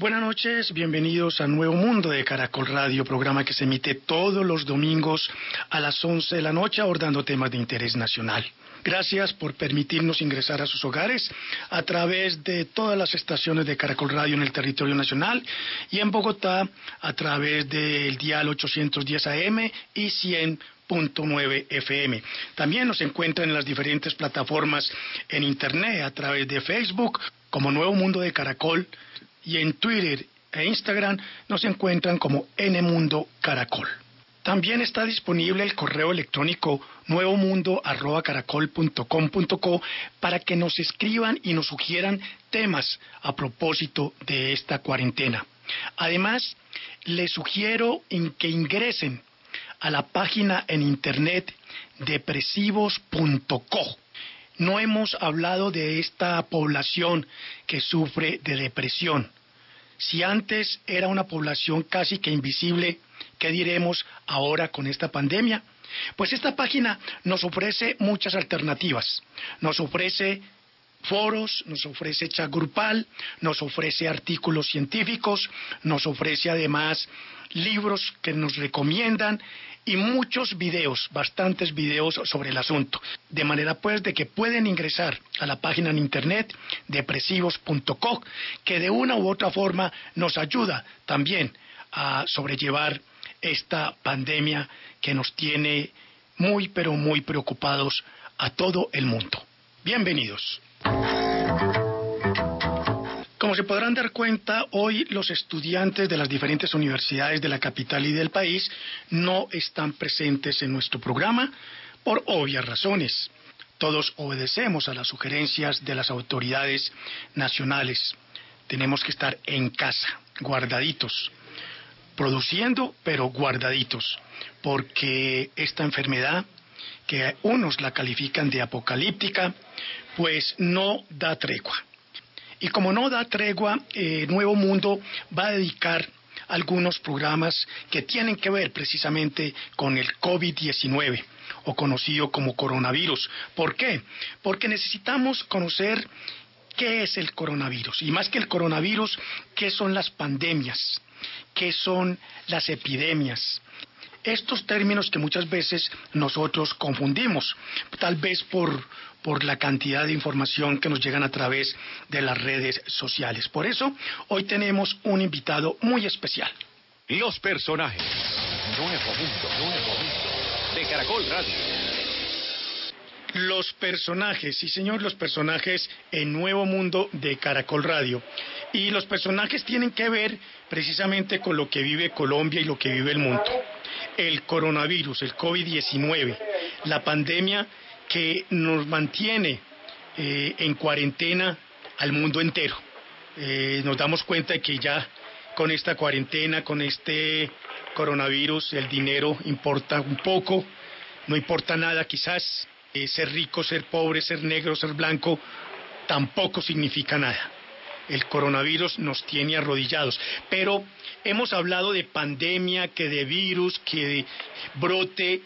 Buenas noches, bienvenidos a Nuevo Mundo de Caracol Radio, programa que se emite todos los domingos a las 11 de la noche abordando temas de interés nacional. Gracias por permitirnos ingresar a sus hogares a través de todas las estaciones de Caracol Radio en el territorio nacional y en Bogotá a través del dial 810 AM y 100.9 FM. También nos encuentran en las diferentes plataformas en Internet a través de Facebook como Nuevo Mundo de Caracol y en Twitter e Instagram nos encuentran como N Mundo Caracol. También está disponible el correo electrónico nuevomundo.caracol.com.co para que nos escriban y nos sugieran temas a propósito de esta cuarentena. Además, les sugiero en que ingresen a la página en internet depresivos.co. No hemos hablado de esta población que sufre de depresión. Si antes era una población casi que invisible, ¿qué diremos ahora con esta pandemia? Pues esta página nos ofrece muchas alternativas. Nos ofrece foros, nos ofrece chat grupal, nos ofrece artículos científicos, nos ofrece además libros que nos recomiendan y muchos videos, bastantes videos sobre el asunto. De manera pues de que pueden ingresar a la página en internet depresivos.co, que de una u otra forma nos ayuda también a sobrellevar esta pandemia que nos tiene muy pero muy preocupados a todo el mundo. Bienvenidos. Como se podrán dar cuenta, hoy los estudiantes de las diferentes universidades de la capital y del país no están presentes en nuestro programa por obvias razones. Todos obedecemos a las sugerencias de las autoridades nacionales. Tenemos que estar en casa, guardaditos, produciendo, pero guardaditos, porque esta enfermedad, que unos la califican de apocalíptica, pues no da tregua. Y como no da tregua, eh, Nuevo Mundo va a dedicar algunos programas que tienen que ver precisamente con el COVID-19 o conocido como coronavirus. ¿Por qué? Porque necesitamos conocer qué es el coronavirus y más que el coronavirus, qué son las pandemias, qué son las epidemias. Estos términos que muchas veces nosotros confundimos, tal vez por, por la cantidad de información que nos llegan a través de las redes sociales. Por eso, hoy tenemos un invitado muy especial. Los personajes. Nuevo Mundo, Nuevo Mundo. De Caracol Radio. Los personajes, sí señor, los personajes en Nuevo Mundo de Caracol Radio. Y los personajes tienen que ver precisamente con lo que vive Colombia y lo que vive el mundo. El coronavirus, el COVID-19, la pandemia que nos mantiene eh, en cuarentena al mundo entero. Eh, nos damos cuenta de que ya con esta cuarentena, con este coronavirus, el dinero importa un poco, no importa nada quizás, eh, ser rico, ser pobre, ser negro, ser blanco, tampoco significa nada. El coronavirus nos tiene arrodillados, pero hemos hablado de pandemia, que de virus, que de brote,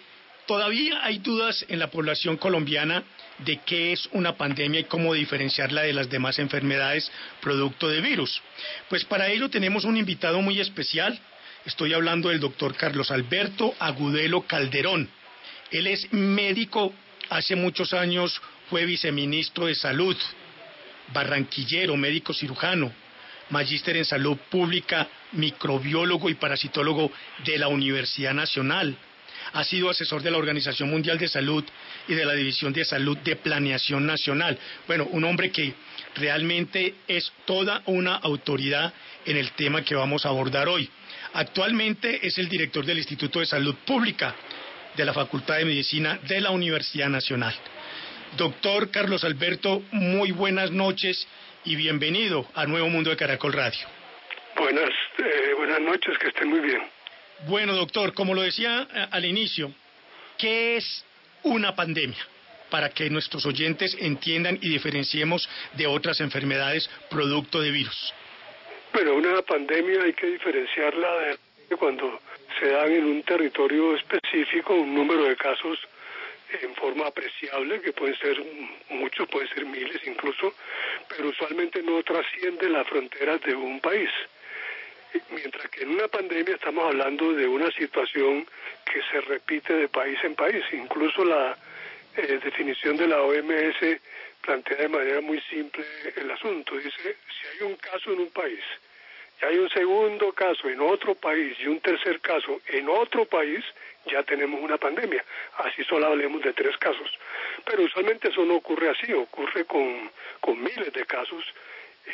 Todavía hay dudas en la población colombiana de qué es una pandemia y cómo diferenciarla de las demás enfermedades producto de virus. Pues para ello tenemos un invitado muy especial. Estoy hablando del doctor Carlos Alberto Agudelo Calderón. Él es médico, hace muchos años fue viceministro de Salud, barranquillero, médico cirujano, magíster en salud pública, microbiólogo y parasitólogo de la Universidad Nacional ha sido asesor de la Organización Mundial de Salud y de la División de Salud de Planeación Nacional. Bueno, un hombre que realmente es toda una autoridad en el tema que vamos a abordar hoy. Actualmente es el director del Instituto de Salud Pública de la Facultad de Medicina de la Universidad Nacional. Doctor Carlos Alberto, muy buenas noches y bienvenido a Nuevo Mundo de Caracol Radio. Buenas, eh, buenas noches, que estén muy bien. Bueno, doctor, como lo decía eh, al inicio, ¿qué es una pandemia? Para que nuestros oyentes entiendan y diferenciemos de otras enfermedades producto de virus. Bueno, una pandemia hay que diferenciarla de cuando se dan en un territorio específico un número de casos en forma apreciable, que pueden ser muchos, pueden ser miles incluso, pero usualmente no trasciende las fronteras de un país. Mientras que en una pandemia estamos hablando de una situación que se repite de país en país. Incluso la eh, definición de la OMS plantea de manera muy simple el asunto. Dice, si hay un caso en un país, y hay un segundo caso en otro país y un tercer caso en otro país, ya tenemos una pandemia. Así solo hablemos de tres casos. Pero usualmente eso no ocurre así, ocurre con, con miles de casos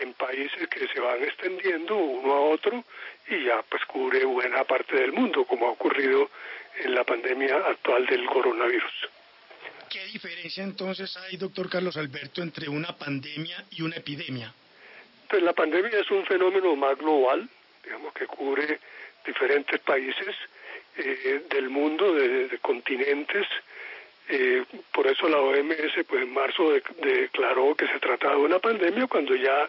en países que se van extendiendo uno a otro y ya pues cubre buena parte del mundo, como ha ocurrido en la pandemia actual del coronavirus. ¿Qué diferencia entonces hay, doctor Carlos Alberto, entre una pandemia y una epidemia? Pues la pandemia es un fenómeno más global, digamos que cubre diferentes países eh, del mundo, de, continentes. Eh, por eso la OMS pues en marzo declaró que se trataba de una pandemia cuando ya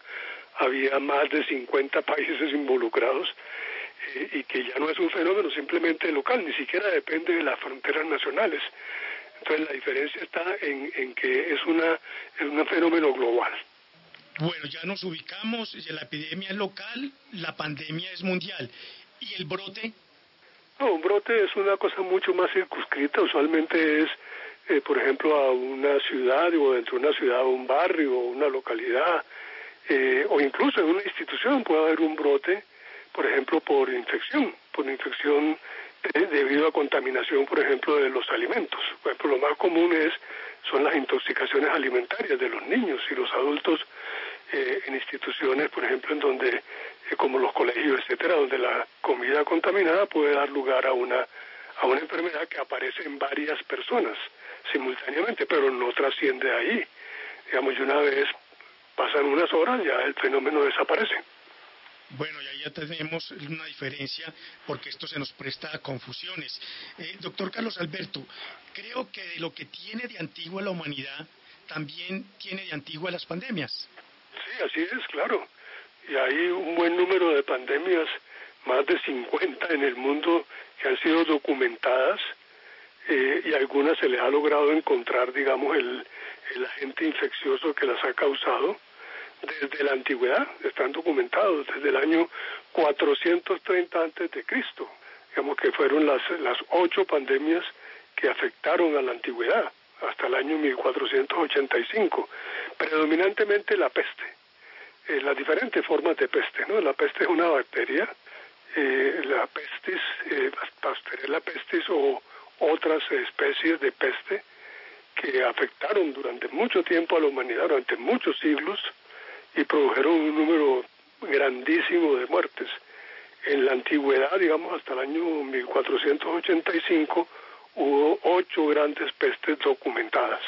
había más de 50 países involucrados eh, y que ya no es un fenómeno simplemente local, ni siquiera depende de las fronteras nacionales. Entonces la diferencia está en, en que es, una, es un fenómeno global. Bueno, ya nos ubicamos, la epidemia es local, la pandemia es mundial. ¿Y el brote? No, un brote es una cosa mucho más circunscrita, usualmente es, eh, por ejemplo, a una ciudad o dentro de una ciudad un barrio o una localidad, eh, o incluso en una institución puede haber un brote, por ejemplo, por infección, por infección eh, debido a contaminación, por ejemplo, de los alimentos. Por ejemplo, lo más común es son las intoxicaciones alimentarias de los niños y los adultos eh, en instituciones, por ejemplo, en donde, como los colegios, etcétera, donde la comida contaminada puede dar lugar a una, a una enfermedad que aparece en varias personas simultáneamente, pero no trasciende ahí. Digamos, y una vez pasan unas horas, ya el fenómeno desaparece. Bueno, y ahí ya tenemos una diferencia porque esto se nos presta a confusiones. Eh, doctor Carlos Alberto, creo que de lo que tiene de antigua la humanidad, también tiene de antigua las pandemias. Sí, así es, claro. Y hay un buen número de pandemias, más de 50 en el mundo, que han sido documentadas eh, y algunas se les ha logrado encontrar, digamos, el, el agente infeccioso que las ha causado desde la antigüedad, están documentados desde el año 430 antes de Cristo. Digamos que fueron las, las ocho pandemias que afectaron a la antigüedad hasta el año 1485, predominantemente la peste, eh, las diferentes formas de peste, ¿no? La peste es una bacteria, eh, la pestis, eh, la pestis o otras especies de peste que afectaron durante mucho tiempo a la humanidad, durante muchos siglos, y produjeron un número grandísimo de muertes. En la antigüedad, digamos, hasta el año 1485, hubo ocho grandes pestes documentadas.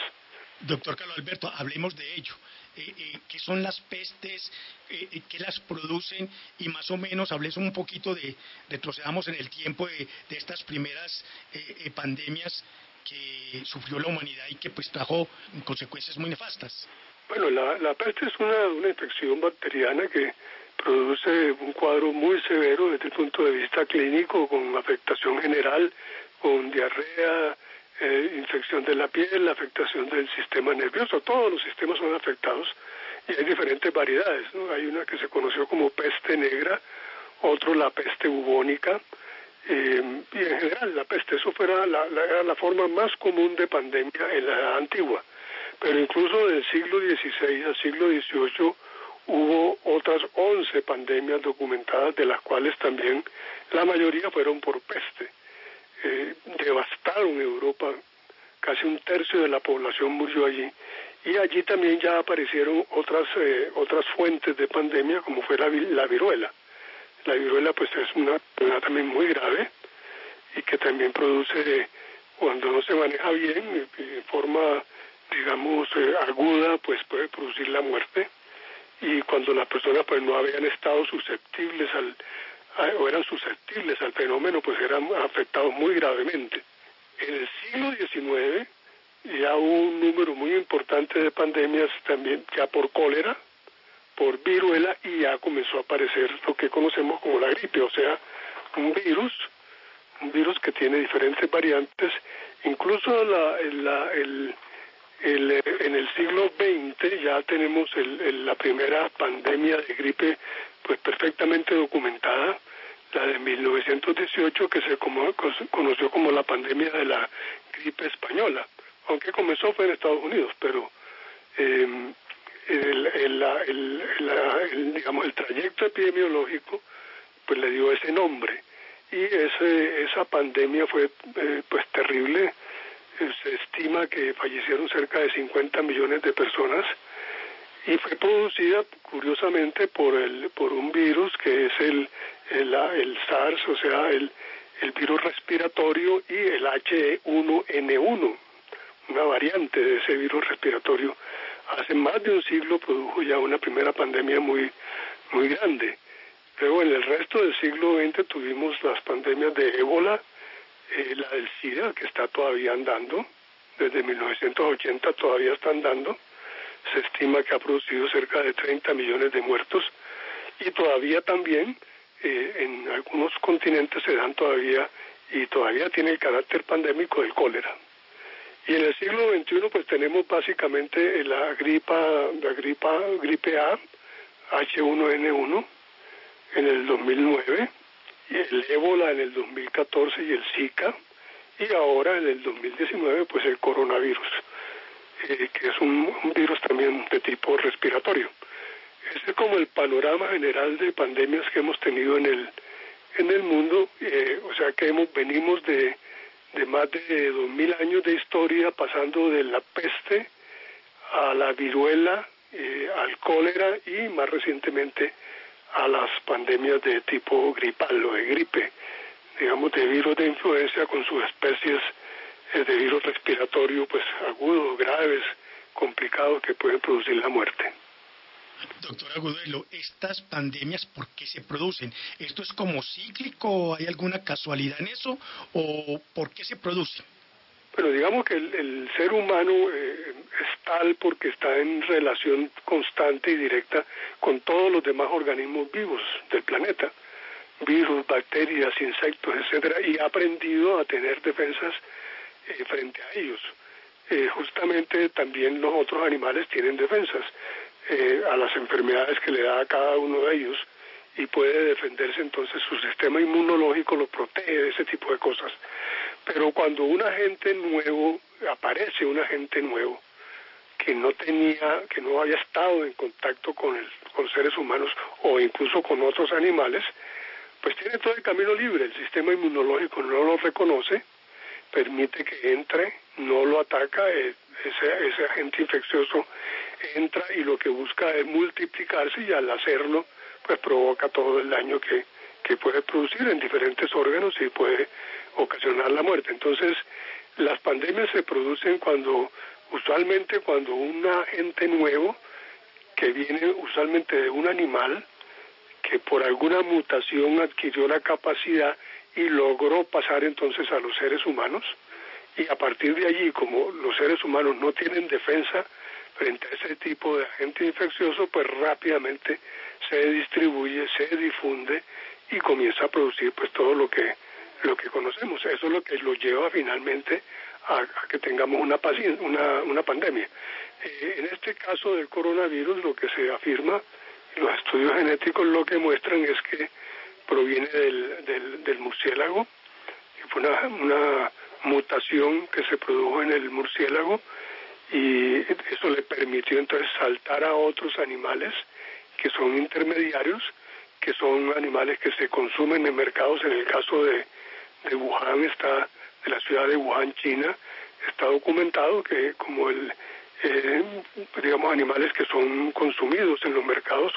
Doctor Carlos Alberto, hablemos de ello. Eh, eh, ¿Qué son las pestes? Eh, ¿Qué las producen? Y más o menos hables un poquito de, retrocedamos en el tiempo de, estas primeras pandemias que sufrió la humanidad y que pues trajo consecuencias muy nefastas. Bueno, la, la peste es una, una infección bacteriana que produce un cuadro muy severo desde el punto de vista clínico, con afectación general, con diarrea, eh, infección de la piel, afectación del sistema nervioso. Todos los sistemas son afectados y hay diferentes variedades. ¿no? Hay una que se conoció como peste negra, otro la peste bubónica, eh, y en general la peste, eso la, la, era la forma más común de pandemia en la antigua. Pero incluso del siglo XVI al siglo XVIII hubo otras 11 pandemias documentadas, de las cuales también la mayoría fueron por peste. Eh, devastaron Europa, casi un tercio de la población murió allí. Y allí también ya aparecieron otras, eh, otras fuentes de pandemia, como fue la, la viruela. La viruela pues es una también muy grave y que también produce, cuando no se maneja bien, de forma, digamos, eh, aguda, pues puede producir la muerte y cuando las personas pues no habían estado susceptibles al o eran susceptibles al fenómeno pues eran afectados muy gravemente. En el siglo XIX ya hubo un número muy importante de pandemias también ya por cólera, por viruela y ya comenzó a aparecer lo que conocemos como la gripe, o sea, un virus, un virus que tiene diferentes variantes, incluso la, el, en el siglo XX ya tenemos la primera pandemia de gripe pues perfectamente documentada, la de 1918 que se conoció como la pandemia de la gripe española, aunque comenzó fue en Estados Unidos, pero eh, el, el, digamos el trayecto epidemiológico pues le dio ese nombre. Y ese, esa pandemia fue eh, pues terrible. Se estima que fallecieron cerca de 50 millones de personas y fue producida curiosamente por el por un virus que es el el, el SARS, o sea, el, el virus respiratorio y el H1N1, una variante de ese virus respiratorio. Hace más de un siglo produjo ya una primera pandemia muy muy grande. Luego en el resto del siglo XX tuvimos las pandemias de ébola, eh, la del SIDA, que está todavía andando, desde 1980 todavía está andando, se estima que ha producido cerca de 30 millones de muertos, y todavía también eh, en algunos continentes se dan todavía, y todavía tiene el carácter pandémico del cólera. Y en el siglo XXI pues tenemos básicamente la gripa, la gripa, gripe A, H1N1, en el 2009, el ébola en el 2014 y el Zika, y ahora en el 2019 pues el coronavirus, eh, que es un, virus también de tipo respiratorio. Ese es como el panorama general de pandemias que hemos tenido en el en el mundo, eh, o sea que hemos venimos de, de más de dos mil años de historia pasando de la peste a la viruela, eh, al cólera y más recientemente a las pandemias de tipo gripal o de gripe, digamos de virus de influencia con sus especies eh, de virus respiratorio pues agudos, graves, complicados que pueden producir la muerte. Doctor Agudelo, ¿estas pandemias por qué se producen? ¿Esto es como cíclico? ¿Hay alguna casualidad en eso? ¿O por qué se producen? Bueno, digamos que el, ser humano eh, es tal porque está en relación constante y directa con todos los demás organismos vivos del planeta, virus, bacterias, insectos, etcétera, y ha aprendido a tener defensas eh, frente a ellos. Eh, justamente también los otros animales tienen defensas a las enfermedades que le da a cada uno de ellos y puede defenderse entonces su sistema inmunológico lo protege de ese tipo de cosas. Pero cuando un agente nuevo, aparece un agente nuevo, que no tenía, que no había estado en contacto con, el, con seres humanos o incluso con otros animales, pues tiene todo el camino libre. El sistema inmunológico no lo reconoce, permite que entre, no lo ataca, eh, ese, ese agente infeccioso entra y lo que busca es multiplicarse y al hacerlo, pues provoca todo el daño que, que puede producir en diferentes órganos y puede ocasionar la muerte. Entonces, las pandemias se producen cuando, usualmente cuando un agente nuevo, que viene usualmente de un animal, que por alguna mutación adquirió la capacidad y logró pasar entonces a los seres humanos, y a partir de allí, como los seres humanos no tienen defensa frente a ese tipo de agente infeccioso, pues rápidamente se distribuye, se difunde y comienza a producir pues todo lo que lo que conocemos. Eso es lo que lo lleva finalmente a, que tengamos una, una, una pandemia. Eh, en este caso del coronavirus, lo que se afirma, los estudios genéticos lo que muestran es que proviene del, del, murciélago, que fue una, una mutación que se produjo en el murciélago y eso le permitió entonces saltar a otros animales que son intermediarios, que son animales que se consumen en mercados, en el caso de, de Wuhan está, de la ciudad de Wuhan, China, está documentado que como el, eh, digamos, animales que son consumidos en los mercados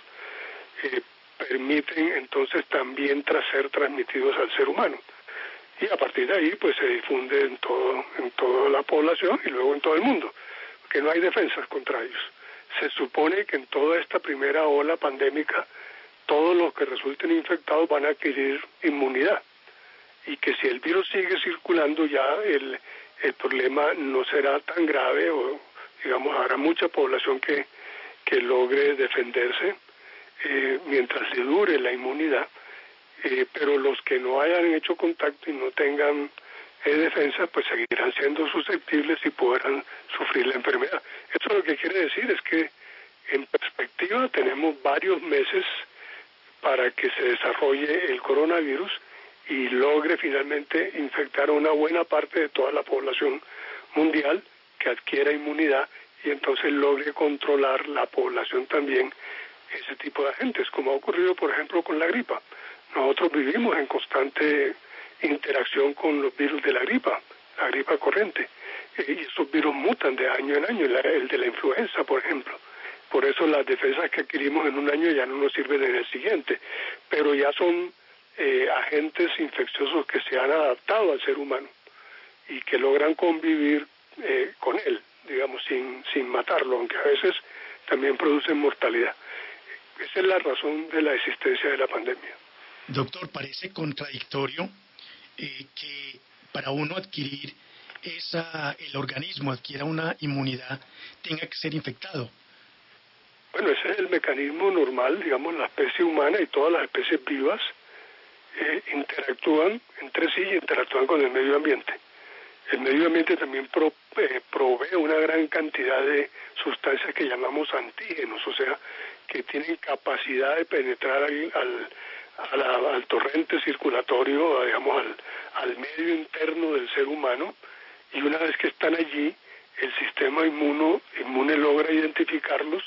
eh, permiten entonces también tras ser transmitidos al ser humano. Y a partir de ahí, pues se difunde en todo, en toda la población y luego en todo el mundo, porque no hay defensas contra ellos. se supone que en toda esta primera ola pandémica todos los que resulten infectados van a adquirir inmunidad y que si el virus sigue circulando ya el, el problema no será tan grave o digamos habrá mucha población que, que logre defenderse eh, mientras le dure la inmunidad eh, pero los que no hayan hecho contacto y no tengan eh, defensa pues seguirán siendo susceptibles y podrán sufrir la enfermedad. Esto lo que quiere decir es que en perspectiva tenemos varios meses para que se desarrolle el coronavirus y logre finalmente infectar a una buena parte de toda la población mundial que adquiera inmunidad y entonces logre controlar la población también ese tipo de agentes, como ha ocurrido por ejemplo con la gripa. Nosotros vivimos en constante interacción con los virus de la gripa, la gripa corriente, y esos virus mutan de año en año, el de la influenza, por ejemplo. Por eso las defensas que adquirimos en un año ya no nos sirven en el siguiente, pero ya son eh, agentes infecciosos que se han adaptado al ser humano y que logran convivir eh, con él, digamos, sin, sin matarlo, aunque a veces también producen mortalidad. Esa es la razón de la existencia de la pandemia. Doctor, parece contradictorio eh, que para uno adquirir esa, el organismo adquiera una inmunidad, tenga que ser infectado. Bueno, ese es el mecanismo normal, digamos, la especie humana y todas las especies vivas eh, interactúan entre sí y interactúan con el medio ambiente. El medio ambiente también eh, provee una gran cantidad de sustancias que llamamos antígenos, o sea, que tienen capacidad de penetrar al, al torrente circulatorio, digamos, al, al medio interno del ser humano, y una vez que están allí, el sistema inmuno, inmune logra identificarlos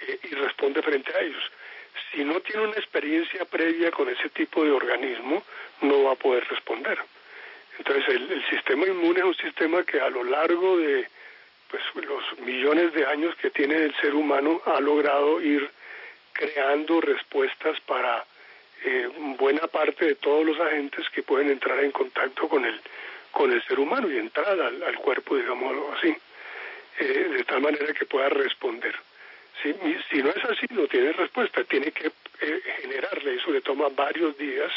eh, y responde frente a ellos. Si no tiene una experiencia previa con ese tipo de organismo, no va a poder responder. Entonces, el, el sistema inmune es un sistema que a lo largo de pues, los millones de años que tiene el ser humano ha logrado ir creando respuestas para eh, buena parte de todos los agentes que pueden entrar en contacto con el, con el ser humano y entrar al, cuerpo, digámoslo así, eh, de tal manera que pueda responder. Si, si no es así, no tiene respuesta, tiene que eh, generarle, eso le toma varios días,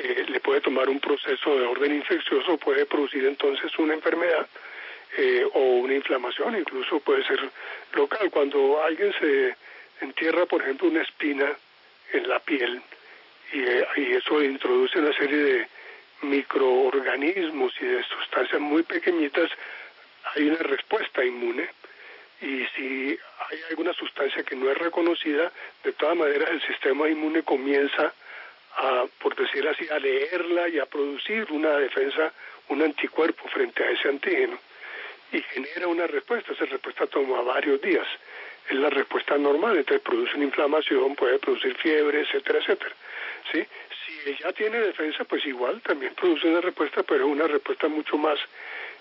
eh, le puede tomar un proceso de orden infeccioso, puede producir entonces una enfermedad o una inflamación, incluso puede ser local. Cuando alguien se entierra, por ejemplo, una espina en la piel, y, eso introduce una serie de microorganismos y de sustancias muy pequeñitas, hay una respuesta inmune. Y si hay alguna sustancia que no es reconocida, de todas maneras el sistema inmune comienza a, por decir así, a leerla y a producir una defensa, un anticuerpo frente a ese antígeno. Y genera una respuesta. Esa respuesta toma varios días. Es la respuesta normal, entonces produce una inflamación, puede producir fiebre, etcétera, etcétera. ¿sí? Si ella tiene defensa, pues igual también produce una respuesta, pero una respuesta mucho más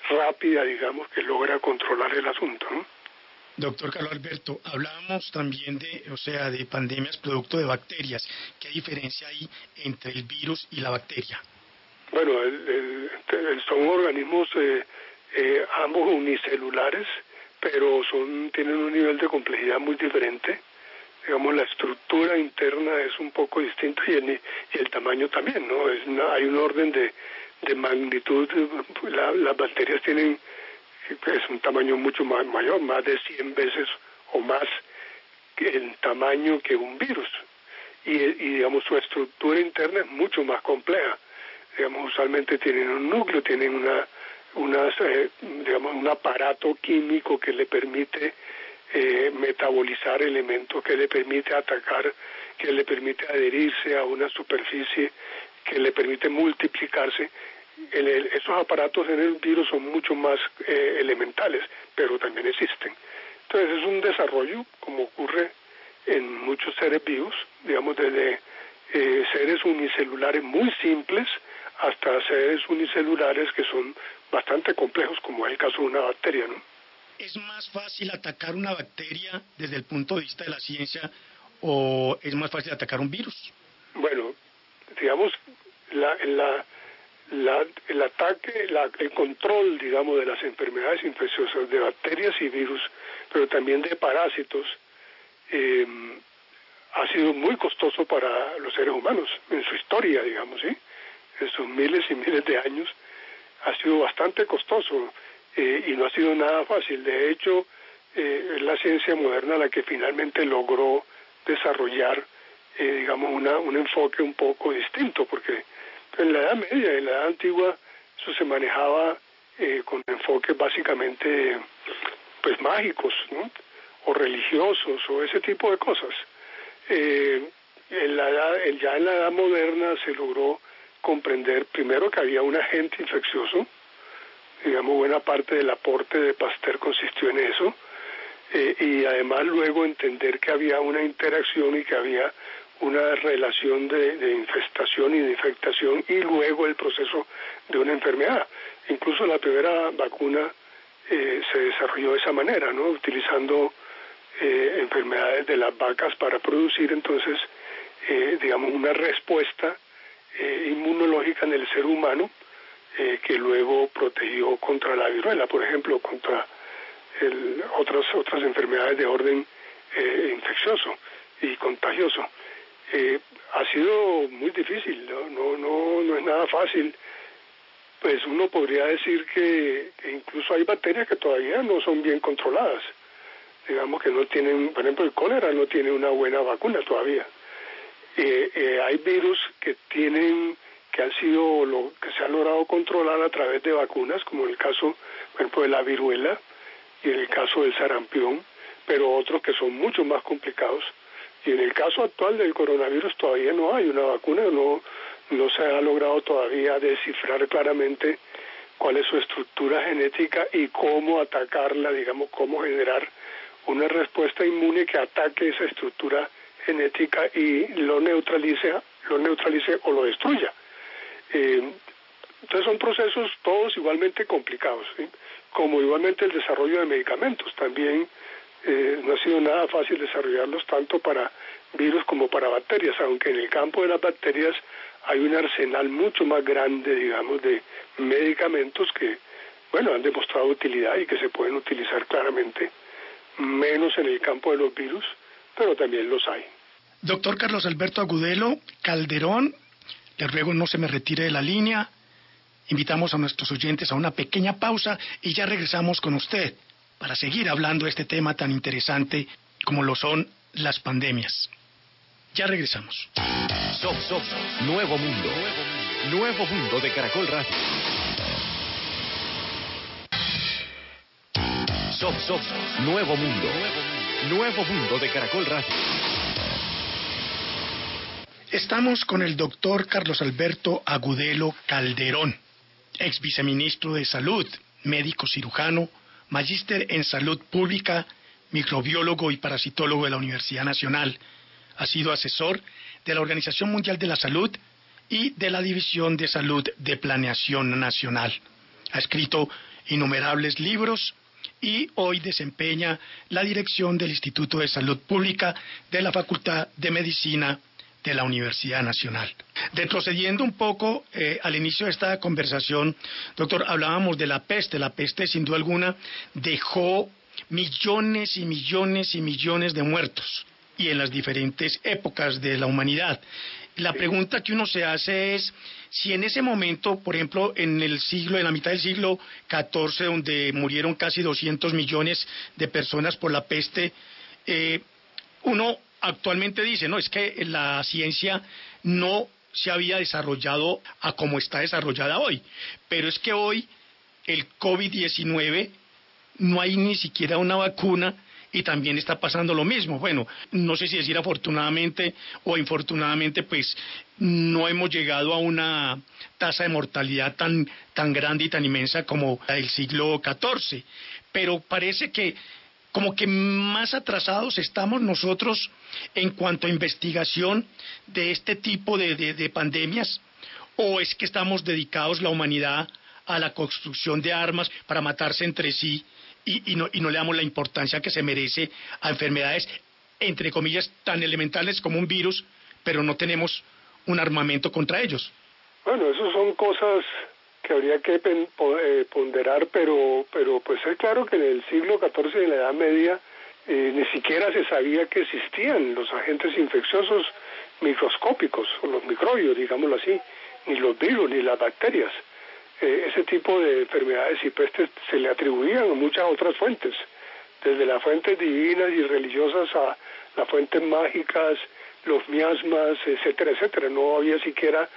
rápida, digamos, que logra controlar el asunto. Doctor Carlos Alberto, hablábamos también de, o sea, de pandemias producto de bacterias. ¿Qué diferencia hay entre el virus y la bacteria? Bueno, son organismos eh, eh, ambos unicelulares, pero son tienen un nivel de complejidad muy diferente digamos, la estructura interna es un poco distinta y el, y el tamaño también, ¿no? Es hay un orden de, de magnitud, las bacterias tienen es un tamaño mucho más mayor, más de 100 veces o más que el tamaño que un virus. Y, digamos, su estructura interna es mucho más compleja. Digamos, usualmente tienen un núcleo, tienen una, una eh, digamos, un aparato químico que le permite eh, metabolizar elementos que le permite atacar, que le permite adherirse a una superficie, que le permite multiplicarse. Esos aparatos en el virus son mucho más eh, elementales, pero también existen. Entonces es un desarrollo, como ocurre en muchos seres vivos, digamos desde eh, seres unicelulares muy simples hasta seres unicelulares que son bastante complejos, como es el caso de una bacteria, ¿no? ¿Es más fácil atacar una bacteria desde el punto de vista de la ciencia o es más fácil atacar un virus? Bueno, digamos, la, la, el ataque, el control, digamos, de las enfermedades infecciosas, de bacterias y virus, pero también de parásitos, eh, ha sido muy costoso para los seres humanos en su historia, digamos, ¿sí? En sus miles y miles de años ha sido bastante costoso eh, y no ha sido nada fácil. De hecho, eh, es la ciencia moderna la que finalmente logró desarrollar, eh, digamos, una, un enfoque un poco distinto, porque en la Edad Media, en la Edad Antigua, eso se manejaba con enfoques básicamente, pues, mágicos, ¿no? O religiosos, o ese tipo de cosas eh, en la ya en la edad moderna se logró comprender primero que había un agente infeccioso, digamos buena parte del aporte de Pasteur consistió en eso, eh, y además luego entender que había una interacción y que había una relación de, infestación y de infectación y luego el proceso de una enfermedad. Incluso la primera vacuna eh, se desarrolló de esa manera, ¿no? Utilizando eh, enfermedades de las vacas para producir entonces, eh, digamos, una respuesta eh, inmunológica en el ser humano que luego protegió contra la viruela, por ejemplo, contra el, otras otras enfermedades de orden infeccioso y contagioso. Ha sido muy difícil, ¿no? No, no, no es nada fácil pues uno podría decir que, incluso hay bacterias que todavía no son bien controladas digamos que no tienen, por ejemplo, el cólera no tiene una buena vacuna todavía. Eh, eh, hay virus que tienen, que han sido, lo que se ha logrado controlar a través de vacunas, como en el caso, por ejemplo, de la viruela y en el caso del sarampión, pero otros que son mucho más complicados. Y en el caso actual del coronavirus todavía no hay una vacuna, no, no se ha logrado todavía descifrar claramente cuál es su estructura genética y cómo atacarla, digamos, cómo generar una respuesta inmune que ataque esa estructura genética y lo neutralice, lo neutralice o lo destruya. Eh, entonces son procesos todos igualmente complicados, como igualmente el desarrollo de medicamentos. También eh, no ha sido nada fácil desarrollarlos tanto para virus como para bacterias, aunque en el campo de las bacterias hay un arsenal mucho más grande, digamos, de medicamentos que, bueno, han demostrado utilidad y que se pueden utilizar claramente menos en el campo de los virus, pero también los hay. Doctor Carlos Alberto Agudelo Calderón, le ruego no se me retire de la línea. Invitamos a nuestros oyentes a una pequeña pausa y ya regresamos con usted para seguir hablando de este tema tan interesante como lo son las pandemias. Ya regresamos. Nuevo Mundo. Nuevo Mundo de Caracol Radio. Nuevo Mundo. Nuevo Mundo de Caracol Radio. Estamos con el doctor Carlos Alberto Agudelo Calderón, ex viceministro de Salud, médico cirujano, magíster en salud pública, microbiólogo y parasitólogo de la Universidad Nacional. Ha sido asesor de la Organización Mundial de la Salud y de la División de Salud de Planeación Nacional. Ha escrito innumerables libros, y hoy desempeña la dirección del Instituto de Salud Pública de la Facultad de Medicina de la Universidad Nacional. Retrocediendo un poco eh, al inicio de esta conversación, doctor, hablábamos de la peste. La peste, sin duda alguna, dejó millones y millones y millones de muertos y en las diferentes épocas de la humanidad. La pregunta que uno se hace es si en ese momento, por ejemplo, en el siglo, en la mitad del siglo XIV, donde murieron casi 200 millones de personas por la peste, eh, uno actualmente dice, no, es que la ciencia no se había desarrollado a como está desarrollada hoy, pero es que hoy el COVID-19 no hay ni siquiera una vacuna y también está pasando lo mismo. Bueno, no sé si decir afortunadamente o infortunadamente, pues no hemos llegado a una tasa de mortalidad tan, tan grande y tan inmensa como la del siglo XIV, pero parece que como que más atrasados estamos nosotros en cuanto a investigación de este tipo de, de pandemias, o es que estamos dedicados la humanidad a la construcción de armas para matarse entre sí y, no, y no le damos la importancia que se merece a enfermedades, entre comillas, tan elementales como un virus, pero no tenemos un armamento contra ellos. Bueno, esas son cosas que habría que eh, ponderar, pero, pero pues es claro que en el siglo XIV, en la Edad Media, eh, ni siquiera se sabía que existían los agentes infecciosos microscópicos, o los microbios, digámoslo así, ni los virus, ni las bacterias. Eh, ese tipo de enfermedades y pestes se le atribuían a muchas otras fuentes, desde las fuentes divinas y religiosas a las fuentes mágicas, los miasmas, etcétera, etcétera. No había siquiera,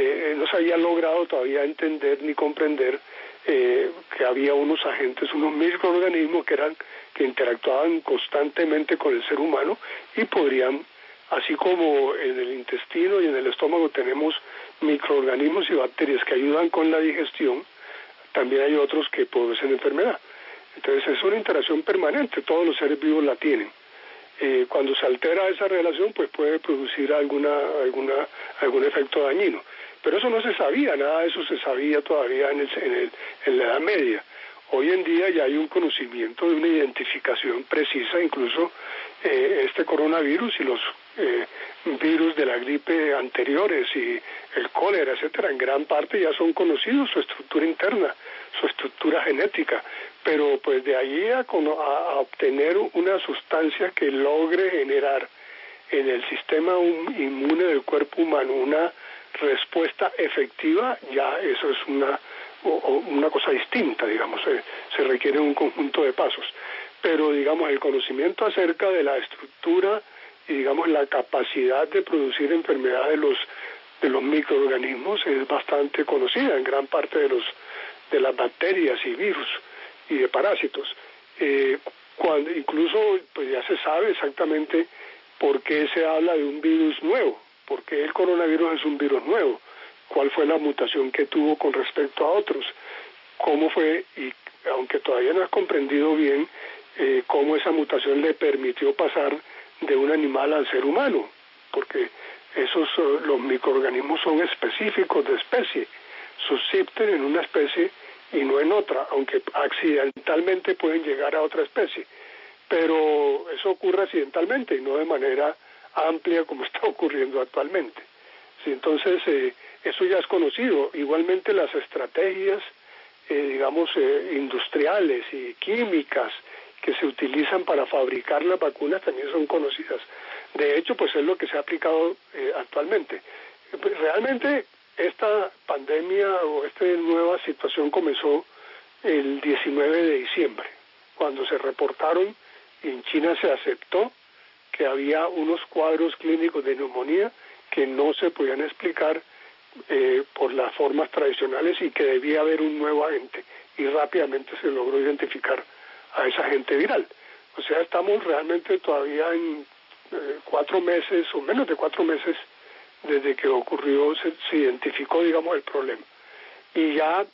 eh, no se había logrado todavía entender ni comprender eh, que había unos agentes, unos microorganismos que eran que interactuaban constantemente con el ser humano y podrían, así como en el intestino y en el estómago tenemos microorganismos y bacterias que ayudan con la digestión, también hay otros que producen enfermedad. Entonces es una interacción permanente, todos los seres vivos la tienen. Eh, cuando se altera esa relación, pues puede producir alguna, alguna, algún efecto dañino. Pero eso no se sabía, nada de eso se sabía todavía en, el, en, el, en la Edad Media. Hoy en día ya hay un conocimiento de una identificación precisa, incluso eh, este coronavirus y los eh, virus de la gripe anteriores y el cólera, etcétera, en gran parte ya son conocidos su estructura interna, su estructura genética, pero pues de ahí a, a obtener una sustancia que logre generar en el sistema inmune del cuerpo humano una respuesta efectiva, ya eso es una, una cosa distinta, digamos, se, requiere un conjunto de pasos. Pero, digamos, el conocimiento acerca de la estructura y, digamos, la capacidad de producir enfermedades de los, de los microorganismos es bastante conocida en gran parte de, los, de las bacterias y virus y de parásitos. Eh, cuando incluso pues ya se sabe exactamente por qué se habla de un virus nuevo, por qué el coronavirus es un virus nuevo, cuál fue la mutación que tuvo con respecto a otros, cómo fue, y aunque todavía no has comprendido bien eh, cómo esa mutación le permitió pasar de un animal al ser humano, porque esos eh, los microorganismos son específicos de especie, subsisten en una especie y no en otra, aunque accidentalmente pueden llegar a otra especie. Pero eso ocurre accidentalmente y no de manera amplia como está ocurriendo actualmente. Sí, entonces, eh, eso ya es conocido. Igualmente las estrategias, eh, digamos, eh, industriales y químicas que se utilizan para fabricar las vacunas también son conocidas. De hecho, pues es lo que se ha aplicado actualmente. Realmente esta pandemia o esta nueva situación comenzó el 19 de diciembre, cuando se reportaron y en China se aceptó que había unos cuadros clínicos de neumonía que no se podían explicar eh, por las formas tradicionales y que debía haber un nuevo agente y rápidamente se logró identificar a ese agente viral. O sea, estamos realmente todavía en eh, cuatro meses o menos de cuatro meses desde que ocurrió, se, identificó, digamos, el problema. Y ya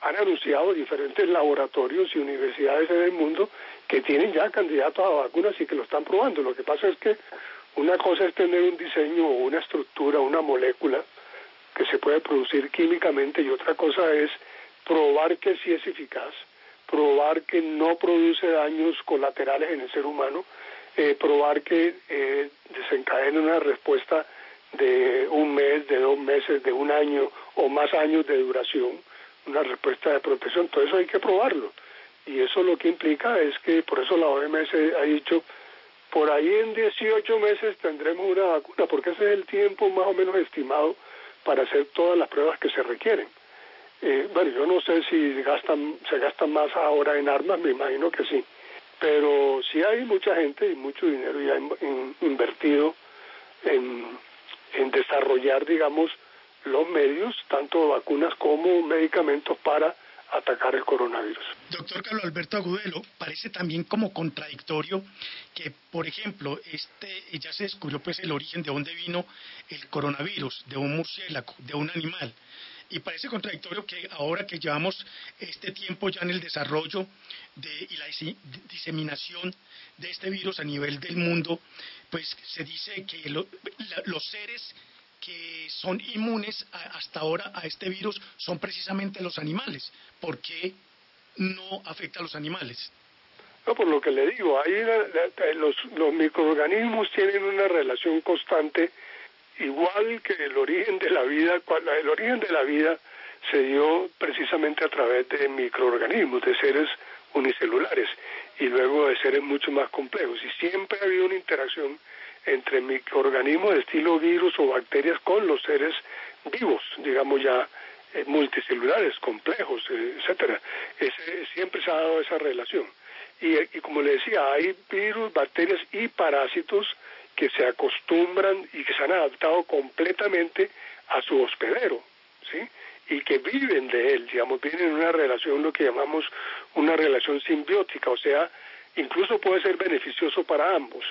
han anunciado diferentes laboratorios y universidades en el mundo que tienen ya candidatos a vacunas y que lo están probando. Lo que pasa es que una cosa es tener un diseño o una estructura, una molécula que se puede producir químicamente y otra cosa es probar que sí es eficaz, probar que no produce daños colaterales en el ser humano, eh, probar que eh, desencadena una respuesta de un mes, de dos meses, de un año o más años de duración, una respuesta de protección. Todo eso hay que probarlo. Y eso lo que implica es que, por eso la OMS ha dicho, por ahí en 18 meses tendremos una vacuna, porque ese es el tiempo más o menos estimado para hacer todas las pruebas que se requieren. Eh, bueno, yo no sé si gastan, se gastan más ahora en armas, me imagino que sí. Pero sí hay mucha gente y mucho dinero ya invertido en, en desarrollar, digamos, los medios, tanto vacunas como medicamentos para atacar el coronavirus. Doctor Carlos Alberto Agudelo, parece también como contradictorio que, por ejemplo, este ya se descubrió pues el origen de dónde vino el coronavirus, de un murciélago, de un animal. Y parece contradictorio que ahora que llevamos este tiempo ya en el desarrollo de, y la diseminación de este virus a nivel del mundo, pues se dice que los seres que son inmunes hasta ahora a este virus son precisamente los animales. ¿Por qué no afecta a los animales? No, por lo que le digo, ahí los, los microorganismos tienen una relación constante igual que el origen de la vida, el origen de la vida se dio precisamente a través de microorganismos, de seres unicelulares y luego de seres mucho más complejos. Y siempre ha habido una interacción entre microorganismos de estilo virus o bacterias con los seres vivos, digamos ya eh, multicelulares, complejos, eh, etcétera. siempre se ha dado esa relación. Y, y como le decía, hay virus, bacterias y parásitos que se acostumbran y que se han adaptado completamente a su hospedero, ¿sí? y que viven de él, digamos, viven en una relación, lo que llamamos una relación simbiótica, o sea, incluso puede ser beneficioso para ambos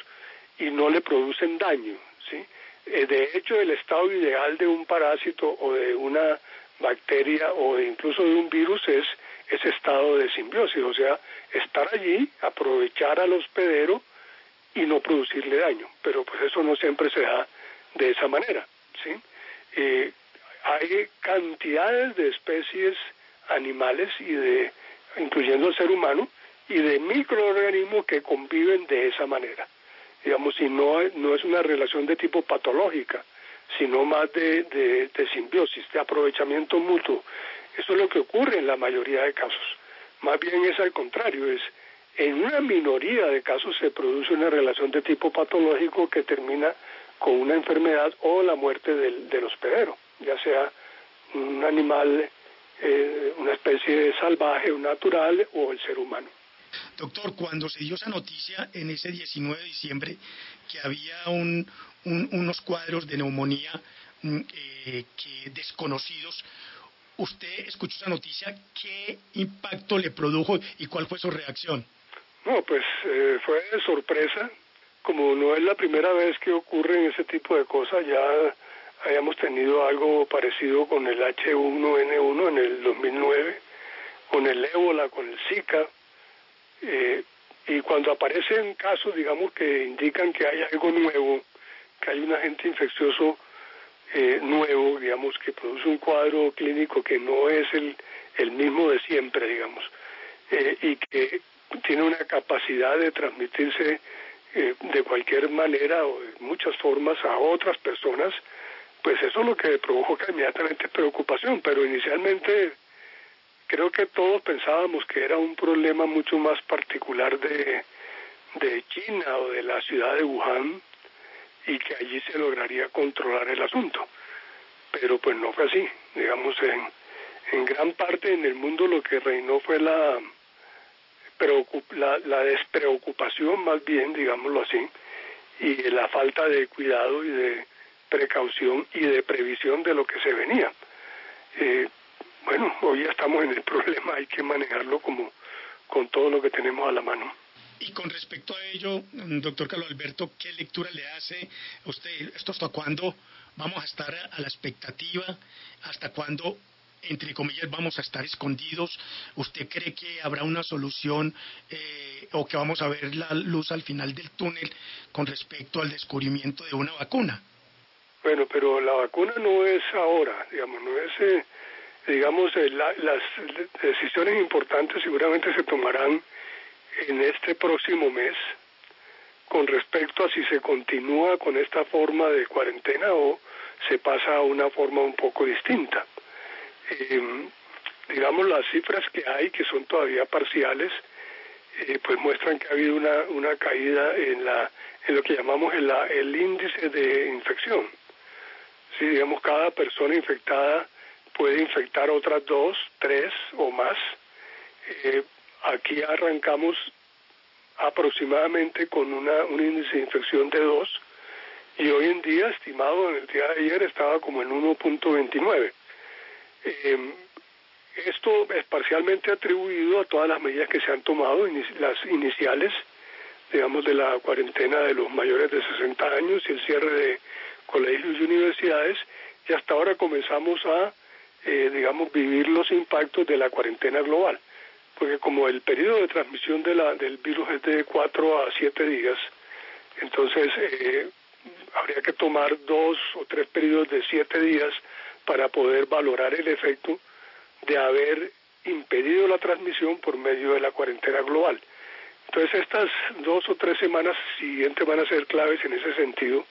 y no le producen daño, ¿sí? Eh, de hecho, el estado ideal de un parásito o de una bacteria o incluso de un virus es ese estado de simbiosis, o sea, estar allí, aprovechar al hospedero y no producirle daño, pero pues eso no siempre se da de esa manera, ¿sí? Eh, hay cantidades de especies animales y de incluyendo el ser humano y de microorganismos que conviven de esa manera digamos y no no es una relación de tipo patológica sino más de, de, simbiosis de aprovechamiento mutuo eso es lo que ocurre en la mayoría de casos más bien es al contrario es en una minoría de casos se produce una relación de tipo patológico que termina con una enfermedad o la muerte del, del hospedero ya sea un animal, eh, una especie salvaje o natural o el ser humano. Doctor, cuando se dio esa noticia en ese 19 de diciembre que había un, unos cuadros de neumonía mm, eh, que desconocidos, ¿usted escuchó esa noticia? ¿Qué impacto le produjo y cuál fue su reacción? No, pues eh, fue sorpresa. Como no es la primera vez que ocurren ese tipo de cosas, ya habíamos tenido algo parecido con el H1N1 en el 2009, con el ébola, con el Zika, eh, y cuando aparecen casos, digamos, que indican que hay algo nuevo, que hay un agente infeccioso eh, nuevo, digamos, que produce un cuadro clínico que no es el, el mismo de siempre, digamos, eh, y que tiene una capacidad de transmitirse de cualquier manera o de muchas formas a otras personas, pues eso es lo que provoca inmediatamente preocupación, pero inicialmente creo que todos pensábamos que era un problema mucho más particular de, China o de la ciudad de Wuhan y que allí se lograría controlar el asunto. Pero pues no fue así. Digamos, en, en gran parte en el mundo lo que reinó fue la, la, la despreocupación más bien, digámoslo así, y la falta de cuidado y de precaución y de previsión de lo que se venía. Eh, bueno, hoy ya estamos en el problema, hay que manejarlo como con todo lo que tenemos a la mano. Y con respecto a ello, doctor Carlos Alberto, ¿qué lectura le hace usted? ¿Esto hasta cuándo vamos a estar a la expectativa? ¿Hasta cuándo, entre comillas, vamos a estar escondidos? ¿Usted cree que habrá una solución eh, o que vamos a ver la luz al final del túnel con respecto al descubrimiento de una vacuna? Bueno, pero la vacuna no es ahora, digamos, no es, eh, digamos, eh, las decisiones importantes seguramente se tomarán en este próximo mes con respecto a si se continúa con esta forma de cuarentena o se pasa a una forma un poco distinta. Em, digamos, las cifras que hay, que son todavía parciales, eh, pues muestran que ha habido una, una caída en, la, en lo que llamamos el, el índice de infección si digamos cada persona infectada puede infectar otras dos, tres o más. Eh, aquí arrancamos aproximadamente con una, un índice de infección de dos y hoy en día, estimado en el día de ayer, estaba como en 1.29. Eh, esto es parcialmente atribuido a todas las medidas que se han tomado, las iniciales, digamos, de la cuarentena de los mayores de 60 años y el cierre de colegios y universidades y hasta ahora comenzamos a, eh, digamos, vivir los impactos de la cuarentena global. Porque como el periodo de transmisión de la, del virus es de 4 a 7 días, entonces eh, habría que tomar dos o tres periodos de 7 días para poder valorar el efecto de haber impedido la transmisión por medio de la cuarentena global. Entonces estas dos o tres semanas siguientes van a ser claves en ese sentido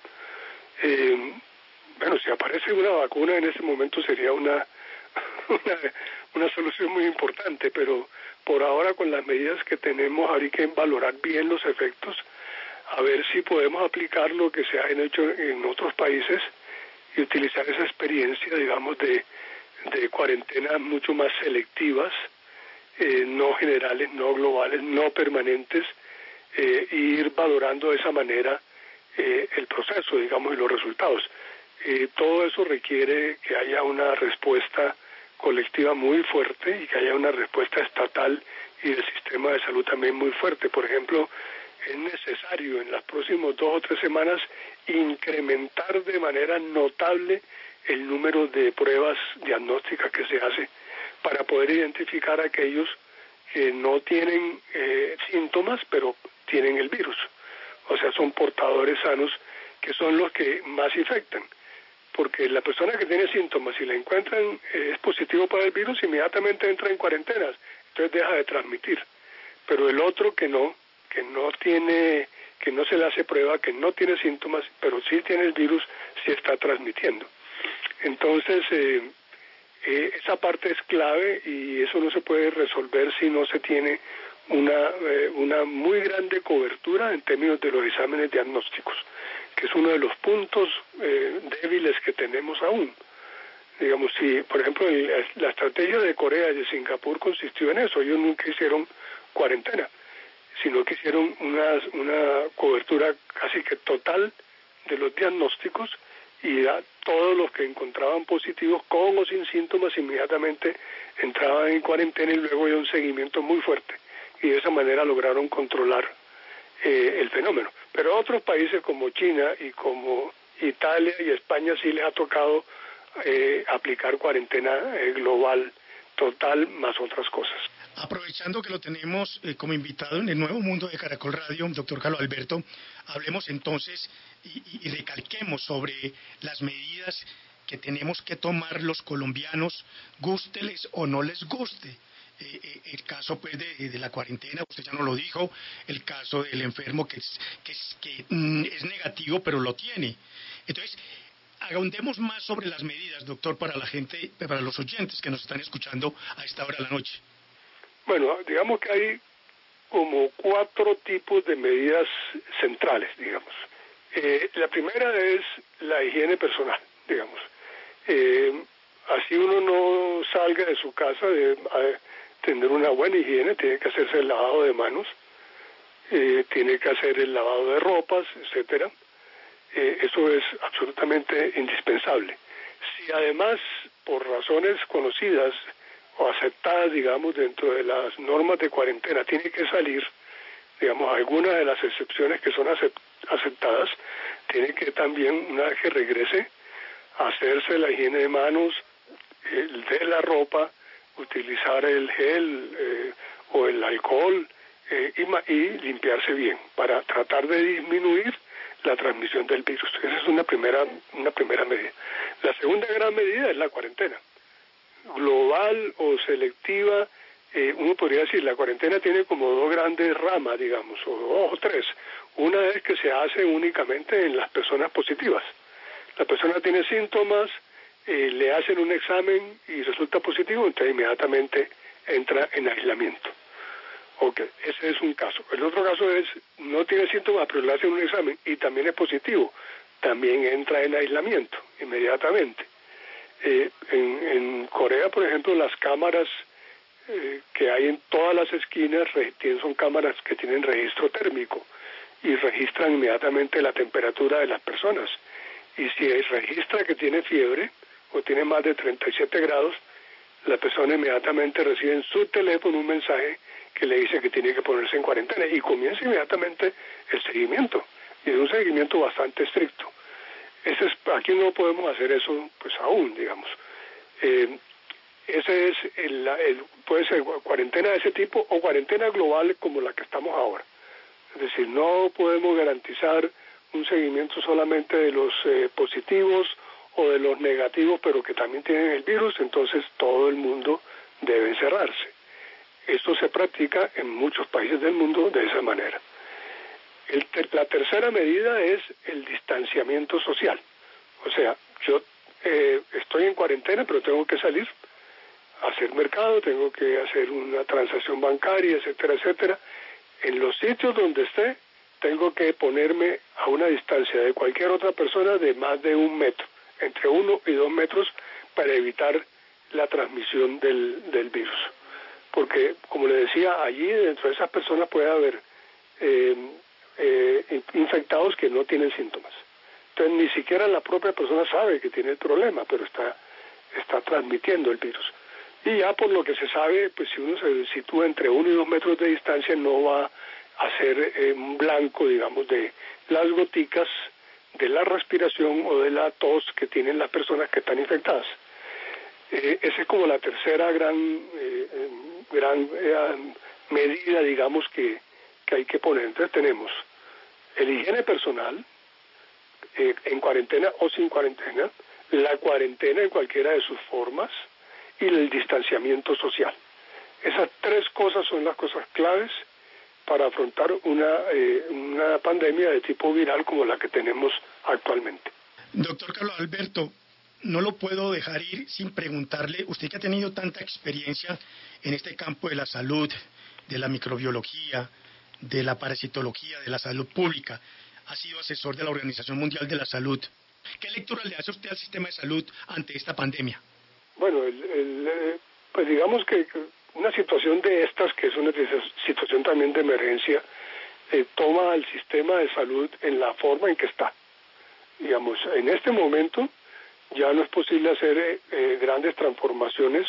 eh, Bueno, si aparece una vacuna en ese momento sería una, una, una solución muy importante, pero por ahora con las medidas que tenemos hay que valorar bien los efectos, a ver si podemos aplicar lo que se ha hecho en otros países y utilizar esa experiencia, digamos, de, de cuarentenas mucho más selectivas, eh, no generales, no globales, no permanentes, e ir valorando de esa manera eh, el proceso, digamos, y los resultados. Eh, todo eso requiere que haya una respuesta colectiva muy fuerte y que haya una respuesta estatal y del sistema de salud también muy fuerte. Por ejemplo, es necesario en las próximas dos o tres semanas incrementar de manera notable el número de pruebas diagnósticas que se hace para poder identificar a aquellos que no tienen eh, síntomas pero tienen el virus. O sea, son portadores sanos que son los que más infectan. Porque la persona que tiene síntomas, si la encuentran eh, es positivo para el virus, inmediatamente entra en cuarentenas, entonces deja de transmitir. Pero el otro que no, que no tiene, que no se le hace prueba, que no tiene síntomas, pero sí tiene el virus, sí está transmitiendo. Entonces, eh, eh, esa parte es clave y eso no se puede resolver si no se tiene una, eh, una muy grande cobertura en términos de los exámenes diagnósticos, que es uno de los puntos eh, débiles que tenemos aún. Digamos, si, por ejemplo, la estrategia de Corea y de Singapur consistió en eso, ellos nunca hicieron cuarentena, sino que hicieron una, una cobertura casi que total de los diagnósticos y a todos los que encontraban positivos con o sin síntomas inmediatamente entraban en cuarentena y luego había un seguimiento muy fuerte y de esa manera lograron controlar eh, el fenómeno. Pero otros países como China y como Italia y España sí les ha tocado eh, aplicar cuarentena eh, global total más otras cosas. Aprovechando que lo tenemos como invitado en el nuevo mundo de Caracol Radio, doctor Carlos Alberto, hablemos entonces y, y recalquemos sobre las medidas que tenemos que tomar los colombianos, gústeles o no les guste. Eh, eh, el caso pues de, la cuarentena, usted ya no lo dijo, el caso del enfermo que es, que es, que, mm, es negativo pero lo tiene. Entonces, ahondemos más sobre las medidas, doctor, para la gente, para los oyentes que nos están escuchando a esta hora de la noche. Bueno, digamos que hay como cuatro tipos de medidas centrales, digamos. Eh, la primera es la higiene personal, digamos. así uno no salga de su casa de, tener una buena higiene, tiene que hacerse el lavado de manos, eh, tiene que hacer el lavado de ropas, etcétera. Eh, eso es absolutamente indispensable. Si además, por razones conocidas o aceptadas, digamos, dentro de las normas de cuarentena, tiene que salir, digamos, alguna de las excepciones que son aceptadas, tiene que también, una vez que regrese, hacerse la higiene de manos, el de la ropa, utilizar el gel eh, o el alcohol eh, y, y, limpiarse bien para tratar de disminuir la transmisión del virus. Esa es una primera, una primera medida. La segunda gran medida es la cuarentena. Global o selectiva, eh, uno podría decir, la cuarentena tiene como dos grandes ramas, digamos, o, o tres. Una es que se hace únicamente en las personas positivas. La persona tiene síntomas, eh, le hacen un examen y resulta positivo, entonces inmediatamente entra en aislamiento. Ok, ese es un caso. El otro caso es, no tiene síntomas, pero le hacen un examen y también es positivo, también entra en aislamiento inmediatamente. Eh, en, Corea, por ejemplo, las cámaras eh, que hay en todas las esquinas son cámaras que tienen registro térmico y registran inmediatamente la temperatura de las personas. Y si registra que tiene fiebre, tiene más de 37 grados, la persona inmediatamente recibe en su teléfono un mensaje que le dice que tiene que ponerse en cuarentena y comienza inmediatamente el seguimiento y es un seguimiento bastante estricto. Ese es, aquí no podemos hacer eso pues aún, digamos. Eh, ese es el, puede ser cuarentena de ese tipo o cuarentena global como la que estamos ahora. Es decir, no podemos garantizar un seguimiento solamente de los eh, positivos o de los negativos, pero que también tienen el virus, entonces todo el mundo debe encerrarse. Esto se practica en muchos países del mundo de esa manera. la tercera medida es el distanciamiento social. O sea, yo eh, estoy en cuarentena, pero tengo que salir a hacer mercado, tengo que hacer una transacción bancaria, etcétera, etcétera. En los sitios donde esté, tengo que ponerme a una distancia de cualquier otra persona de más de un metro, entre uno y dos metros, para evitar la transmisión del, virus. Porque, como le decía, allí dentro de esas personas puede haber eh, eh, infectados que no tienen síntomas. Entonces, ni siquiera la propia persona sabe que tiene el problema, pero está, está transmitiendo el virus. Y ya por lo que se sabe, pues si uno se sitúa entre uno y dos metros de distancia, no va a ser eh, un blanco, digamos, de las goticas de la respiración o de la tos que tienen las personas que están infectadas. Eh, esa es como la tercera gran, eh, gran medida, digamos, que, que hay que poner. Entonces tenemos el higiene personal, en cuarentena o sin cuarentena, la cuarentena en cualquiera de sus formas y el distanciamiento social. Esas tres cosas son las cosas claves para afrontar una, eh, una pandemia de tipo viral como la que tenemos actualmente. Doctor Carlos Alberto, no lo puedo dejar ir sin preguntarle, usted que ha tenido tanta experiencia en este campo de la salud, de la microbiología, de la parasitología, de la salud pública, ha sido asesor de la Organización Mundial de la Salud. ¿Qué lectura le hace usted al sistema de salud ante esta pandemia? Bueno, el, eh, pues digamos que una situación de estas, que es una situación también de emergencia, eh, toma al sistema de salud en la forma en que está. Digamos, en este momento ya no es posible hacer eh, eh, grandes transformaciones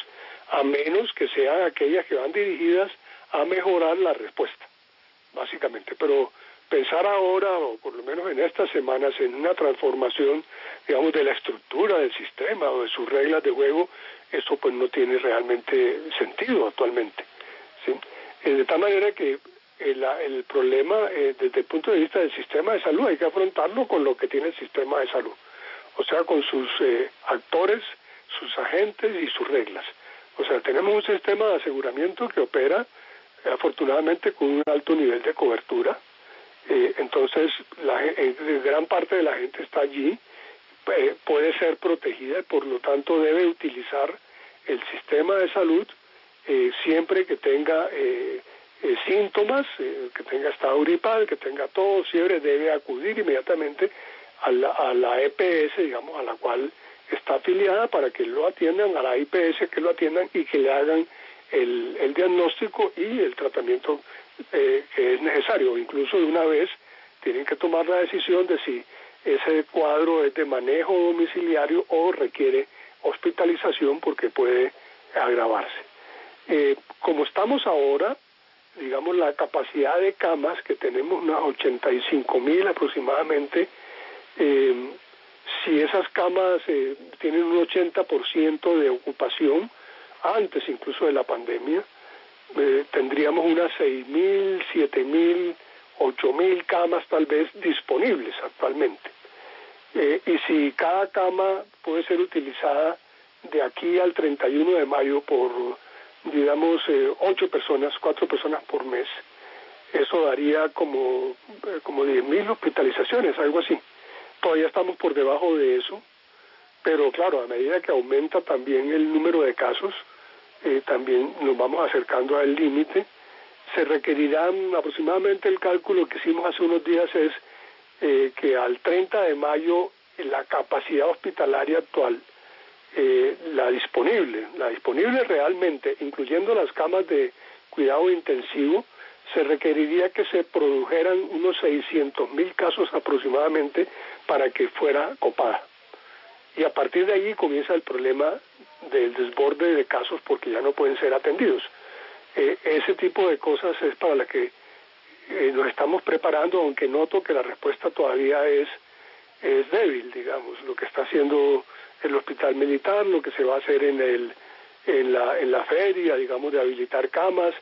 a menos que sean aquellas que van dirigidas a mejorar la respuesta, básicamente. Pero pensar ahora, o por lo menos en estas semanas, en una transformación, digamos, de la estructura del sistema o de sus reglas de juego, eso pues no tiene realmente sentido actualmente. ¿sí? Eh, de tal manera que el, el problema eh, desde el punto de vista del sistema de salud hay que afrontarlo con lo que tiene el sistema de salud, o sea, con sus eh, actores, sus agentes y sus reglas. O sea, tenemos un sistema de aseguramiento que opera afortunadamente con un alto nivel de cobertura, entonces la, gran parte de la gente está allí, eh, puede ser protegida y por lo tanto debe utilizar el sistema de salud eh, siempre que tenga eh, síntomas, que tenga estado gripal, que tenga tos, fiebre, debe acudir inmediatamente a la, a la EPS, digamos, a la cual está afiliada para que lo atiendan, a la IPS que lo atiendan y que le hagan el, el diagnóstico y el tratamiento que es necesario. Incluso de una vez tienen que tomar la decisión de si ese cuadro es de manejo domiciliario o requiere hospitalización porque puede agravarse. Eh, como estamos ahora, digamos, la capacidad de camas, que tenemos unas 85 mil aproximadamente, eh, si esas camas eh, tienen un 80% de ocupación, antes incluso de la pandemia, tendríamos unas 6 mil, 7 mil, 8 mil camas tal vez disponibles actualmente. Eh, y si cada cama puede ser utilizada de aquí al 31 de mayo por, digamos, eh, ocho personas, cuatro personas por mes, eso daría como, eh, como 10.000 hospitalizaciones, algo así. Todavía estamos por debajo de eso, pero claro, a medida que aumenta también el número de casos, también nos vamos acercando al límite. Se requerirán aproximadamente el cálculo que hicimos hace unos días es eh, que al 30 de mayo la capacidad hospitalaria actual, eh, la disponible, la disponible realmente, incluyendo las camas de cuidado intensivo, se requeriría que se produjeran unos 600 mil casos aproximadamente para que fuera copada. Y a partir de allí comienza el problema del desborde de casos porque ya no pueden ser atendidos. Eh, ese tipo de cosas es para la que eh, nos estamos preparando, aunque noto que la respuesta todavía es, es débil, digamos, lo que está haciendo el hospital militar, lo que se va a hacer en, el, en, la, en la feria, digamos, de habilitar camas,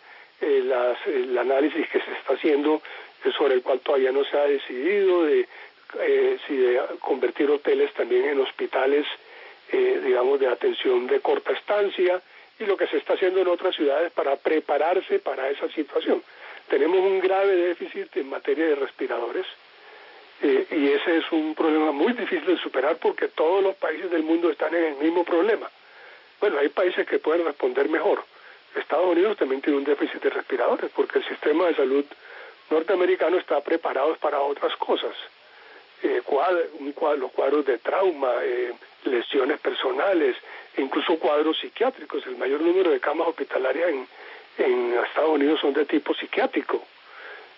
eh, las, el análisis que se está haciendo eh, sobre el cual todavía no se ha decidido, de eh, si de convertir hoteles también en hospitales, eh, digamos, de atención de corta estancia, y lo que se está haciendo en otras ciudades para prepararse para esa situación. Tenemos un grave déficit en materia de respiradores Eh, y ese es un problema muy difícil de superar porque todos los países del mundo están en el mismo problema. Bueno, hay países que pueden responder mejor. Estados Unidos también tiene un déficit de respiradores porque el sistema de salud norteamericano está preparado para otras cosas. Eh, un los cuadros de trauma, eh, lesiones personales, e incluso cuadros psiquiátricos. El mayor número de camas hospitalarias en, Estados Unidos son de tipo psiquiátrico.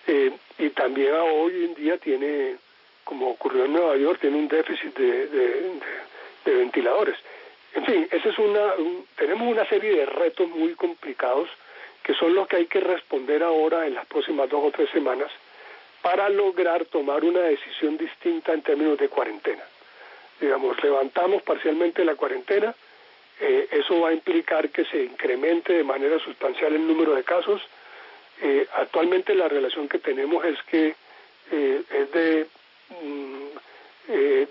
Eh, y también hoy en día tiene, como ocurrió en Nueva York, tiene un déficit de, de, ventiladores. En fin, esa es una, tenemos una serie de retos muy complicados que son los que hay que responder ahora en las próximas dos o tres semanas para lograr tomar una decisión distinta en términos de cuarentena. Digamos, levantamos parcialmente la cuarentena, eh, eso va a implicar que se incremente de manera sustancial el número de casos. Eh, actualmente la relación que tenemos es que eh, es de, mm,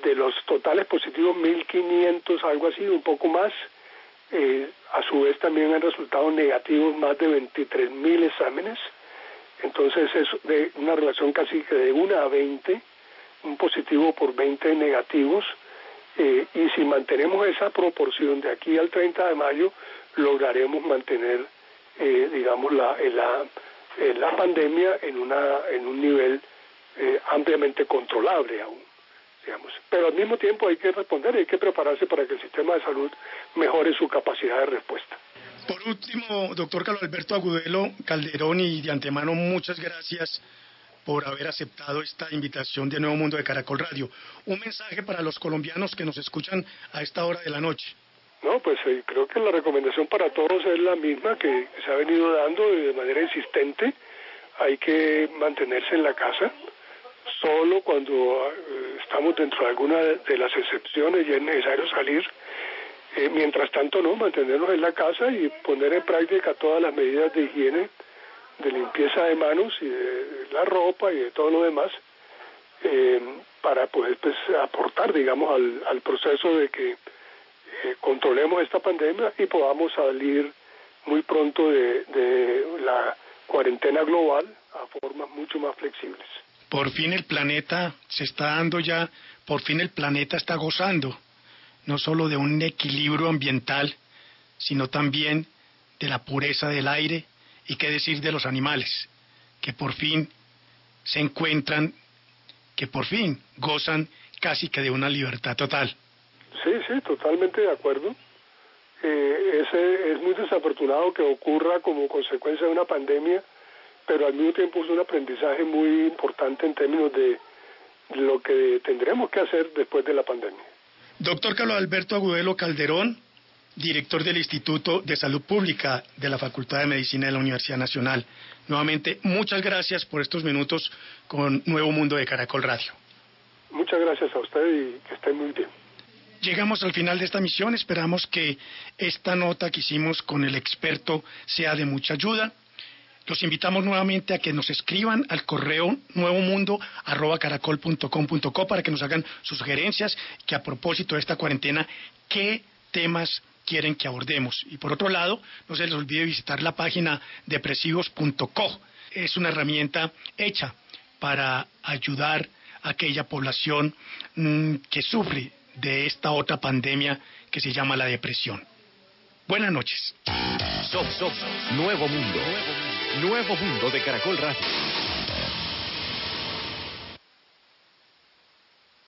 de los totales positivos 1.500, algo así, un poco más. a su vez también han resultado negativos más de 23.000 exámenes. Entonces es de una relación casi que de 1 a 20, un positivo por 20 negativos. Eh, y si mantenemos esa proporción de aquí al 30 de mayo, lograremos mantener, eh, digamos, la, la, la pandemia en, una, en un nivel eh, ampliamente controlable aún. Digamos. Pero al mismo tiempo hay que responder, hay que prepararse para que el sistema de salud mejore su capacidad de respuesta. Por último, doctor Carlos Alberto Agudelo Calderón, y de antemano muchas gracias por haber aceptado esta invitación de Nuevo Mundo de Caracol Radio. Un mensaje para los colombianos que nos escuchan a esta hora de la noche. No, pues eh, creo que la recomendación para todos es la misma que se ha venido dando de manera insistente. Hay que mantenerse en la casa, solo cuando eh, estamos dentro de alguna de las excepciones y es necesario salir. Eh, mientras tanto, no, mantenernos en la casa y poner en práctica todas las medidas de higiene de limpieza de manos y de la ropa y de todo lo demás eh, para poder pues, aportar, digamos, al, al proceso de que eh, controlemos esta pandemia y podamos salir muy pronto de, de la cuarentena global a formas mucho más flexibles. Por fin el planeta se está dando ya, por fin el planeta está gozando, no solo de un equilibrio ambiental, sino también de la pureza del aire, y qué decir de los animales, que por fin se encuentran, que por fin gozan casi que de una libertad total. Sí, sí, totalmente de acuerdo. Eh, ese es muy desafortunado que ocurra como consecuencia de una pandemia, pero al mismo tiempo es un aprendizaje muy importante en términos de lo que tendremos que hacer después de la pandemia. Doctor Carlos Alberto Agudelo Calderón, director del Instituto de Salud Pública de la Facultad de Medicina de la Universidad Nacional. Nuevamente, muchas gracias por estos minutos con Nuevo Mundo de Caracol Radio. Muchas gracias a usted y que esté muy bien. Llegamos al final de esta misión. Esperamos que esta nota que hicimos con el experto sea de mucha ayuda. Los invitamos nuevamente a que nos escriban al correo nuevomundo.caracol.com.co para que nos hagan sus sugerencias, que a propósito de esta cuarentena, qué temas quieren que abordemos. Y por otro lado, no se les olvide visitar la página depresivos.co. Es una herramienta hecha para ayudar a aquella población mm, que sufre de esta otra pandemia que se llama la depresión. Buenas noches. Nuevo Mundo. Nuevo Mundo de Caracol Radio.